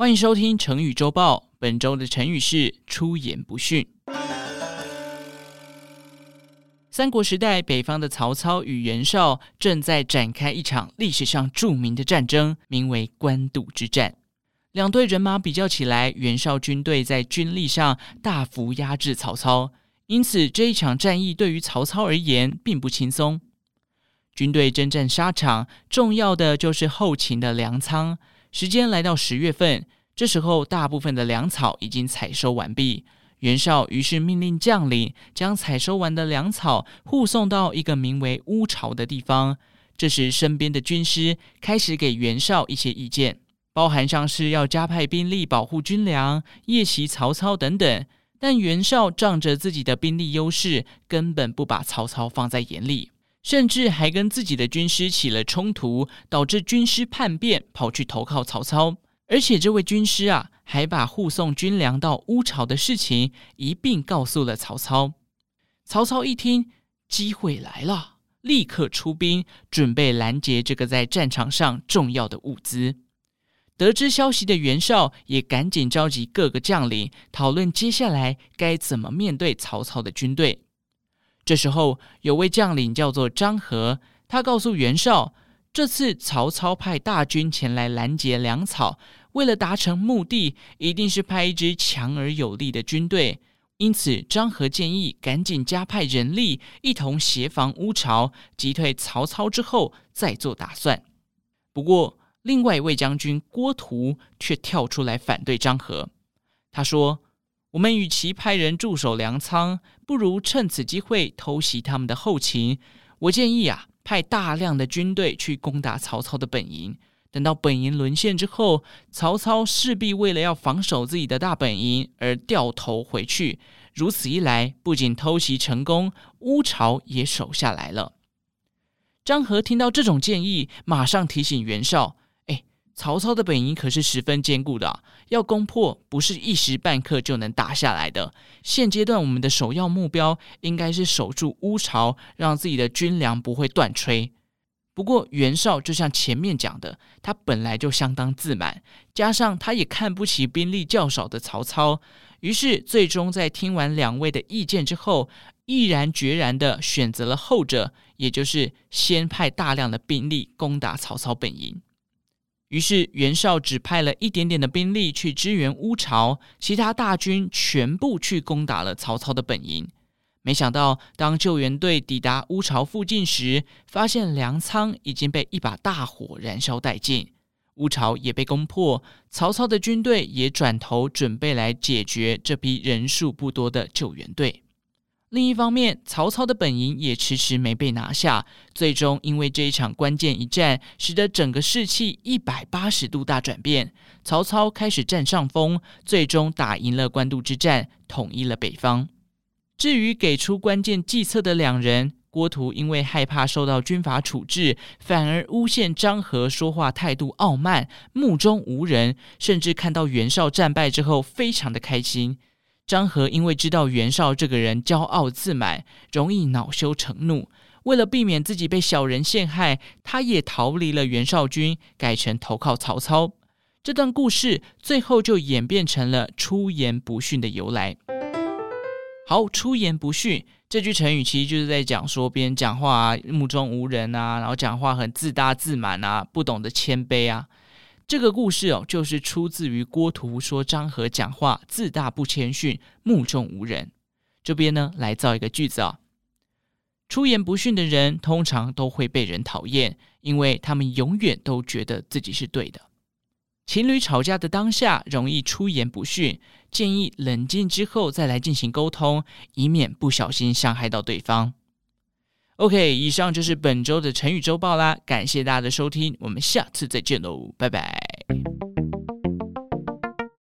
欢迎收听成语周报。本周的成语是“出言不逊”。三国时代，北方的曹操与袁绍正在展开一场历史上著名的战争，名为官渡之战。两队人马比较起来，袁绍军队在军力上大幅压制曹操，因此这一场战役对于曹操而言并不轻松。军队征战沙场，重要的就是后勤的粮仓。时间来到十月份，这时候大部分的粮草已经采收完毕。袁绍于是命令将领将采收完的粮草护送到一个名为乌巢的地方。这时，身边的军师开始给袁绍一些意见，包含像是要加派兵力保护军粮、夜袭曹操等等。但袁绍仗着自己的兵力优势，根本不把曹操放在眼里。甚至还跟自己的军师起了冲突，导致军师叛变，跑去投靠曹操。而且这位军师啊，还把护送军粮到乌巢的事情一并告诉了曹操。曹操一听，机会来了，立刻出兵，准备拦截这个在战场上重要的物资。得知消息的袁绍也赶紧召集各个将领，讨论接下来该怎么面对曹操的军队。这时候，有位将领叫做张合，他告诉袁绍，这次曹操派大军前来拦截粮草，为了达成目的，一定是派一支强而有力的军队。因此，张合建议赶紧加派人力，一同协防乌巢，击退曹操之后再做打算。不过，另外一位将军郭图却跳出来反对张合，他说。我们与其派人驻守粮仓，不如趁此机会偷袭他们的后勤。我建议啊，派大量的军队去攻打曹操的本营。等到本营沦陷之后，曹操势必为了要防守自己的大本营而掉头回去。如此一来，不仅偷袭成功，乌巢也守下来了。张合听到这种建议，马上提醒袁绍。曹操的本营可是十分坚固的，要攻破不是一时半刻就能打下来的。现阶段我们的首要目标应该是守住乌巢，让自己的军粮不会断炊。不过袁绍就像前面讲的，他本来就相当自满，加上他也看不起兵力较少的曹操，于是最终在听完两位的意见之后，毅然决然地选择了后者，也就是先派大量的兵力攻打曹操本营。于是袁绍只派了一点点的兵力去支援乌巢，其他大军全部去攻打了曹操的本营。没想到，当救援队抵达乌巢附近时，发现粮仓已经被一把大火燃烧殆尽，乌巢也被攻破。曹操的军队也转头准备来解决这批人数不多的救援队。另一方面，曹操的本营也迟迟没被拿下，最终因为这一场关键一战，使得整个士气一百八十度大转变。曹操开始占上风，最终打赢了官渡之战，统一了北方。至于给出关键计策的两人，郭图因为害怕受到军法处置，反而诬陷张合说话态度傲慢、目中无人，甚至看到袁绍战败之后，非常的开心。张合因为知道袁绍这个人骄傲自满，容易恼羞成怒，为了避免自己被小人陷害，他也逃离了袁绍军，改成投靠曹操。这段故事最后就演变成了“出言不逊”的由来。好，“出言不逊”这句成语其实就是在讲说别人讲话，目中无人啊，然后讲话很自大自满啊，不懂得谦卑啊。这个故事哦，就是出自于郭图说张合讲话自大不谦逊、目中无人。这边呢，来造一个句子啊：出言不逊的人通常都会被人讨厌，因为他们永远都觉得自己是对的。情侣吵架的当下容易出言不逊，建议冷静之后再来进行沟通，以免不小心伤害到对方。OK，以上就是本周的成语周报啦，感谢大家的收听，我们下次再见喽，拜拜。